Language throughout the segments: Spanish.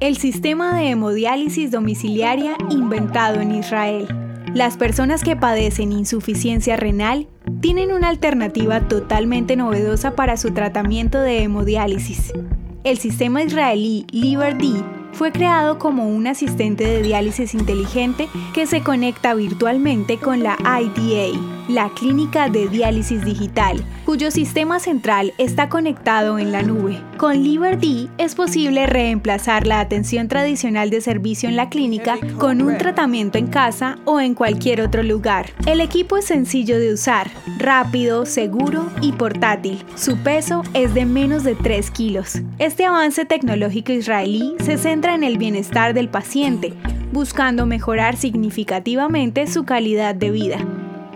el sistema de hemodiálisis domiciliaria inventado en Israel. Las personas que padecen insuficiencia renal tienen una alternativa totalmente novedosa para su tratamiento de hemodiálisis. El sistema israelí LiverD fue creado como un asistente de diálisis inteligente que se conecta virtualmente con la IDA, la clínica de diálisis digital, cuyo sistema central está conectado en la nube. Con LiverD es posible reemplazar la atención tradicional de servicio en la clínica con un tratamiento en casa o en cualquier otro lugar. El equipo es sencillo de usar, rápido, seguro y portátil. Su peso es de menos de 3 kilos. Este avance tecnológico israelí se centra en el bienestar del paciente, buscando mejorar significativamente su calidad de vida.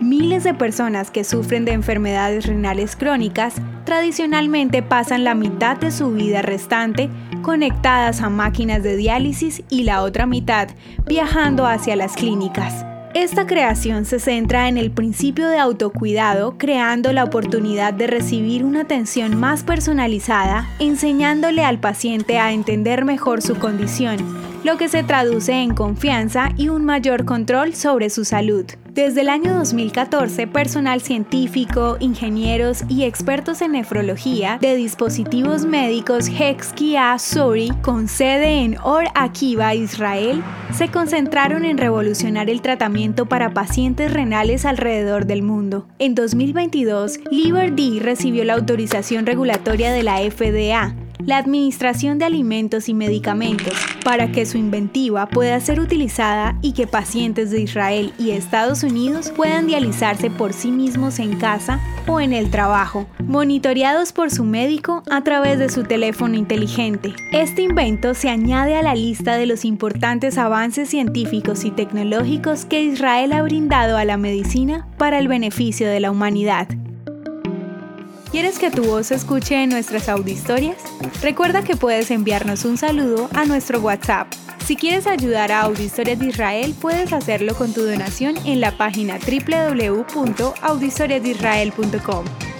Miles de personas que sufren de enfermedades renales crónicas tradicionalmente pasan la mitad de su vida restante conectadas a máquinas de diálisis y la otra mitad viajando hacia las clínicas. Esta creación se centra en el principio de autocuidado, creando la oportunidad de recibir una atención más personalizada, enseñándole al paciente a entender mejor su condición, lo que se traduce en confianza y un mayor control sobre su salud. Desde el año 2014, personal científico, ingenieros y expertos en nefrología de dispositivos médicos Hexkia Sori, con sede en Or Akiva, Israel, se concentraron en revolucionar el tratamiento para pacientes renales alrededor del mundo. En 2022, LiverD recibió la autorización regulatoria de la FDA la Administración de Alimentos y Medicamentos para que su inventiva pueda ser utilizada y que pacientes de Israel y Estados Unidos puedan dializarse por sí mismos en casa o en el trabajo, monitoreados por su médico a través de su teléfono inteligente. Este invento se añade a la lista de los importantes avances científicos y tecnológicos que Israel ha brindado a la medicina para el beneficio de la humanidad. ¿Quieres que tu voz se escuche en nuestras audiohistorias? Recuerda que puedes enviarnos un saludo a nuestro WhatsApp. Si quieres ayudar a Audiohistorias de Israel, puedes hacerlo con tu donación en la página www.audiohistoriasdeisrael.com.